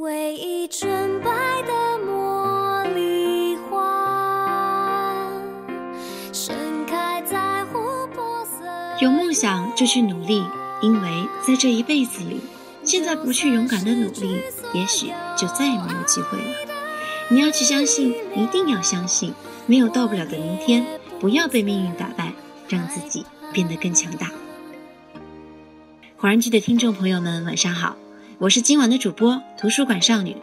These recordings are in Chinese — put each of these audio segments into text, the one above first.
唯一纯白的茉莉花，盛开在琥珀色。有梦想就去努力，因为在这一辈子里，现在不去勇敢的努力，也许就再也没有机会了。你要去相信，一定要相信，没有到不了的明天。不要被命运打败，让自己变得更强大。华人剧的听众朋友们，晚上好，我是今晚的主播图书馆少女。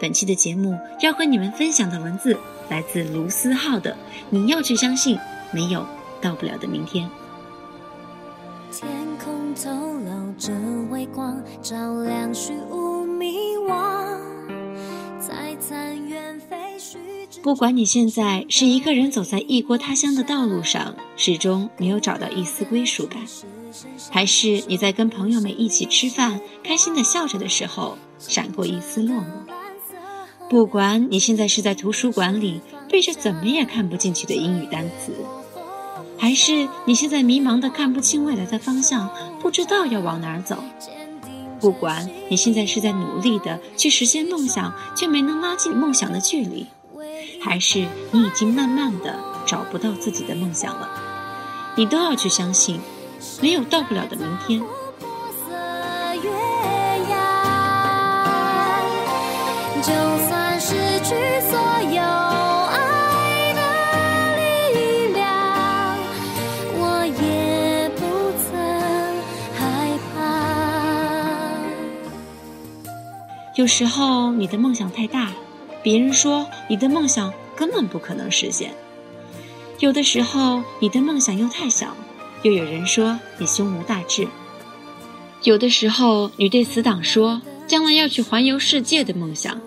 本期的节目要和你们分享的文字来自卢思浩的《你要去相信，没有到不了的明天》。天空透露着微光，照亮虚无迷不管你现在是一个人走在异国他乡的道路上，始终没有找到一丝归属感，还是你在跟朋友们一起吃饭，开心的笑着的时候，闪过一丝落寞。不管你现在是在图书馆里背着怎么也看不进去的英语单词，还是你现在迷茫的看不清未来的方向，不知道要往哪儿走。不管你现在是在努力的去实现梦想，却没能拉近梦想的距离，还是你已经慢慢的找不到自己的梦想了，你都要去相信，没有到不了的明天。就算失去所有爱的力量，我也不曾害怕。有时候你的梦想太大，别人说你的梦想根本不可能实现；有的时候你的梦想又太小，又有人说你胸无大志；有的时候你对死党说将来要去环游世界的梦想，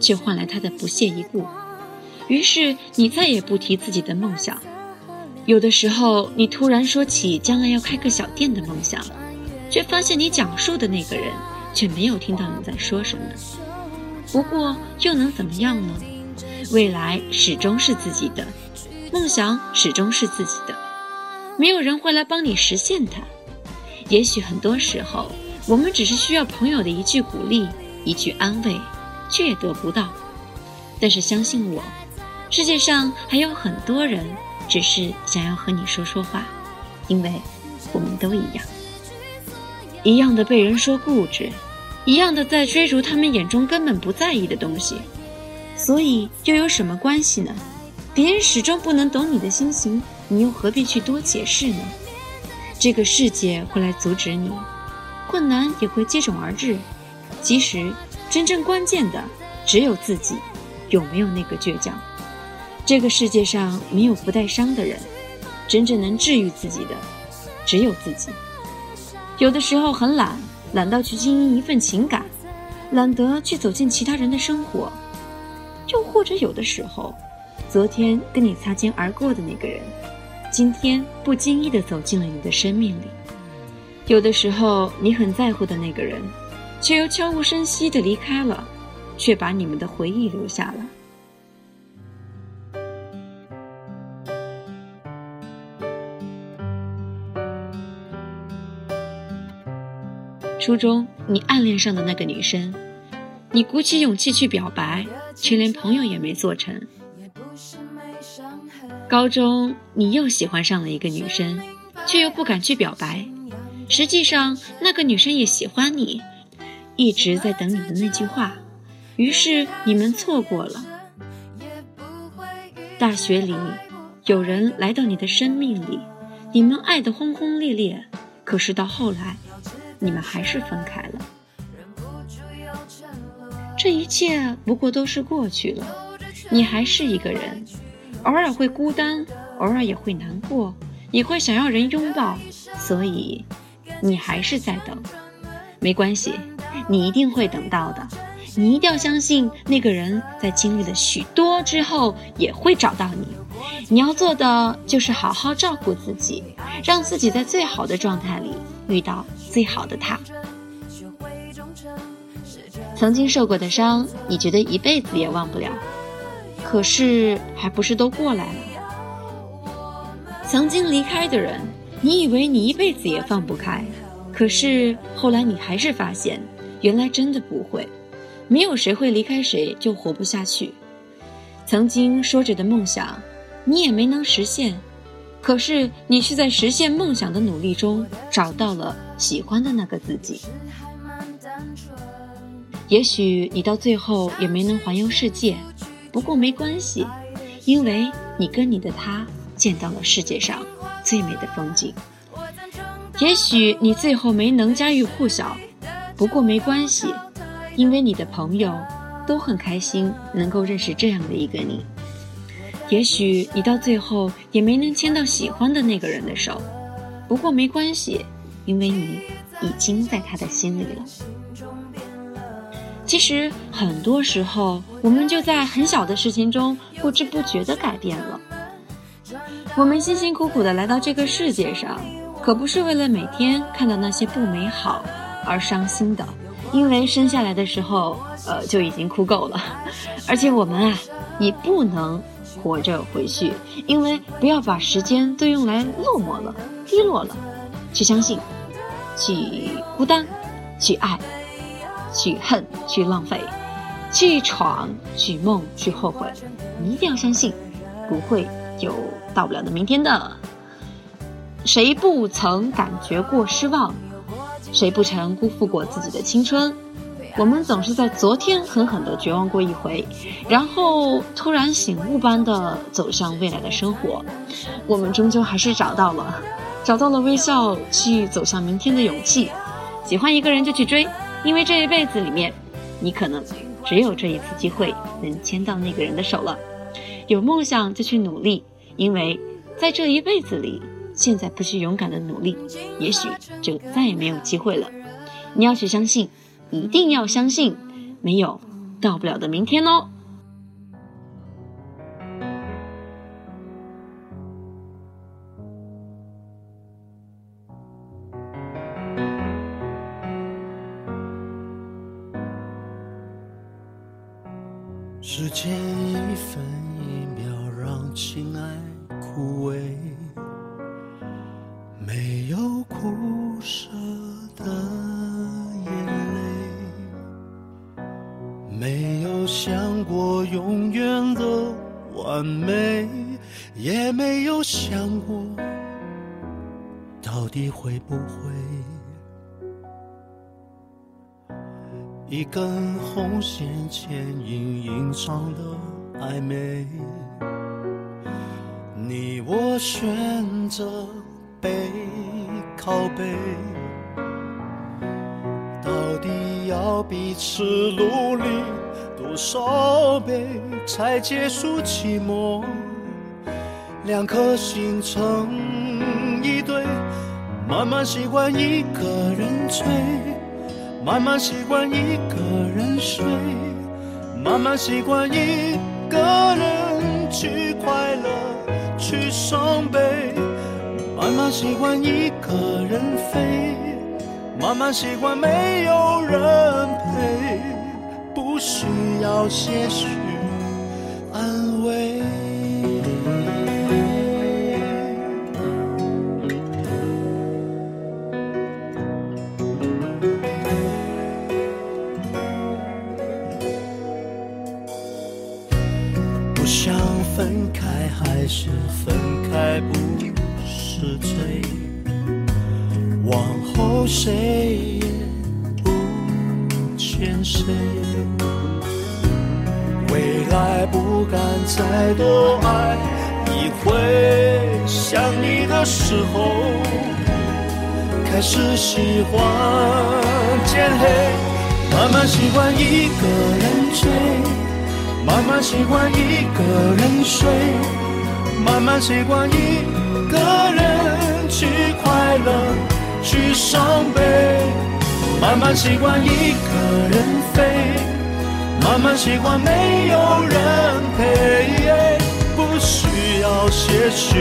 却换来他的不屑一顾，于是你再也不提自己的梦想；有的时候你突然说起将来要开个小店的梦想，却发现你讲述的那个人却没有听到你在说什么。不过又能怎么样呢？未来始终是自己的，梦想始终是自己的，没有人会来帮你实现它。也许很多时候，我们只是需要朋友的一句鼓励、一句安慰，却也得不到。但是相信我，世界上还有很多人只是想要和你说说话，因为我们都一样，一样的被人说固执，一样的在追逐他们眼中根本不在意的东西。所以又有什么关系呢？别人始终不能懂你的心情，你又何必去多解释呢？这个世界会来阻止你，困难也会接踵而至。其实，真正关键的只有自己，有没有那个倔强。这个世界上没有不带伤的人，真正能治愈自己的，只有自己。有的时候很懒，懒到去经营一份情感，懒得去走进其他人的生活。又或者有的时候，昨天跟你擦肩而过的那个人，今天不经意地走进了你的生命里。有的时候，你很在乎的那个人，却又悄无声息地离开了，却把你们的回忆留下了。初中你暗恋上的那个女生，你鼓起勇气去表白，却连朋友也没做成。高中你又喜欢上了一个女生，却又不敢去表白。实际上，那个女生也喜欢你，一直在等你的那句话。于是你们错过了。大学里，有人来到你的生命里，你们爱得轰轰烈烈，可是到后来，你们还是分开了。这一切不过都是过去了，你还是一个人，偶尔会孤单，偶尔也会难过，也会想要人拥抱，所以你还是在等。没关系，你一定会等到的。你一定要相信，那个人在经历了许多之后也会找到你。你要做的就是好好照顾自己，让自己在最好的状态里遇到最好的他。曾经受过的伤，你觉得一辈子也忘不了，可是还不是都过来了？曾经离开的人，你以为你一辈子也放不开，可是后来你还是发现，原来真的不会。没有谁会离开谁就活不下去。曾经说着的梦想，你也没能实现，可是你却在实现梦想的努力中找到了喜欢的那个自己。也许你到最后也没能环游世界，不过没关系，因为你跟你的他见到了世界上最美的风景。也许你最后没能家喻户晓，不过没关系，因为你的朋友都很开心能够认识这样的一个你。也许你到最后也没能牵到喜欢的那个人的手，不过没关系，因为你已经在他的心里了。其实很多时候，我们就在很小的事情中不知不觉地改变了。我们辛辛苦苦地来到这个世界上，可不是为了每天看到那些不美好而伤心的，因为生下来的时候，呃就已经哭够了。而且我们啊，你不能活着回去，因为不要把时间都用来落寞了、低落了。去相信，去孤单，去爱。去恨，去浪费，去闯，去梦，去后悔。你一定要相信，不会有到不了的明天的。谁不曾感觉过失望？谁不曾辜负过自己的青春？我们总是在昨天狠狠地绝望过一回，然后突然醒悟般的走向未来的生活。我们终究还是找到了，找到了微笑去走向明天的勇气。喜欢一个人就去追。因为这一辈子里面，你可能只有这一次机会能牵到那个人的手了。有梦想就去努力，因为在这一辈子里，现在不去勇敢的努力，也许就再也没有机会了。你要去相信，一定要相信，没有到不了的明天哦。时间一分一秒让情爱枯萎，没有哭涩想过永远的完美，也没有想过到底会不会。一根红线牵引隐藏的暧昧，你我选择背靠背，到底要彼此努力多少倍才结束寂寞？两颗心成一对，慢慢习惯一个人醉。慢慢习惯一个人睡，慢慢习惯一个人去快乐，去伤悲，慢慢习惯一个人飞，慢慢习惯没有人陪，需要些许安慰。不想分开，还是分开不是罪，往后谁欠谁，未来不敢再多爱一回。想你的时候，开始喜欢天黑，慢慢习惯一个人追，慢慢习惯一个人睡。慢慢习惯一个人去快乐，去伤悲；慢慢习惯一个人飞；慢慢习惯没有人陪，不需要些许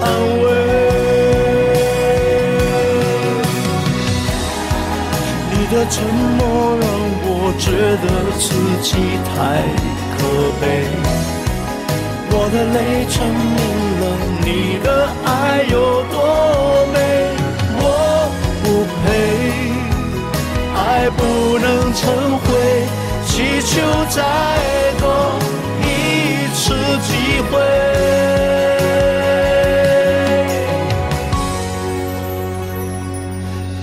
安慰。你的沉默让我觉得自己太可悲。我的泪证明了你的爱有多美，不能成灰，祈求再多一次机会。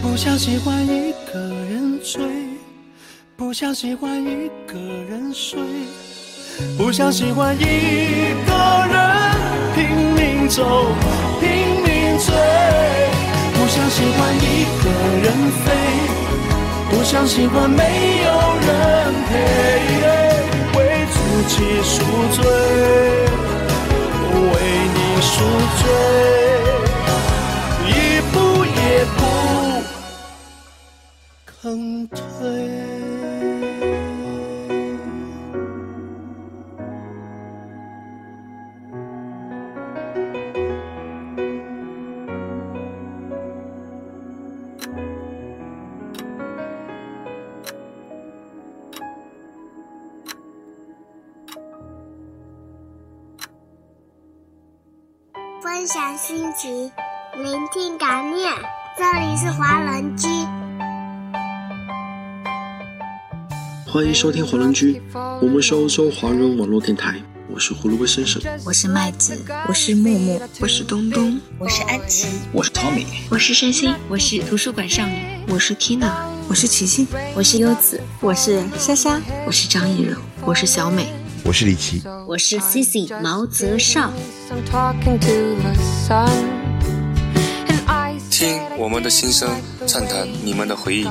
不想喜欢一个人醉，不想喜欢一个人睡，不想喜欢一个人拼命走，拼命追，不想喜欢一个人飞。不想喜欢没有人陪，为自己赎罪，为你赎罪，一步也不分享心情，聆听感念。这里是华人居，欢迎收听华人居，我们是欧洲华人网络电台，我是胡萝卜先生，我是麦子，我是木木，我是东东，我是安琪，我是 Tommy，我是山心，我是图书馆少女，我是 Tina，我是琪琪，我是优子，我是莎莎，我是张艺柔，我是小美。我是李琦，我是 Cici 毛泽少。听我们的心声，畅谈你们的回忆。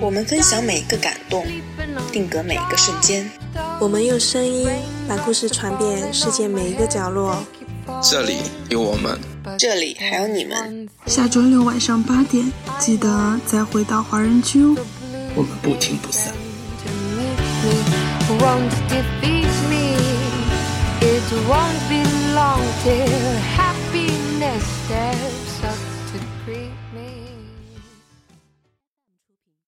我们分享每一个感动，定格每一个瞬间。我们用声音把故事传遍世界每一个角落。这里有我们，这里还有你们。下周六晚上八点，记得再回到华人区哦。我们不听不散。won't defeat me. It won't be long till happiness stays.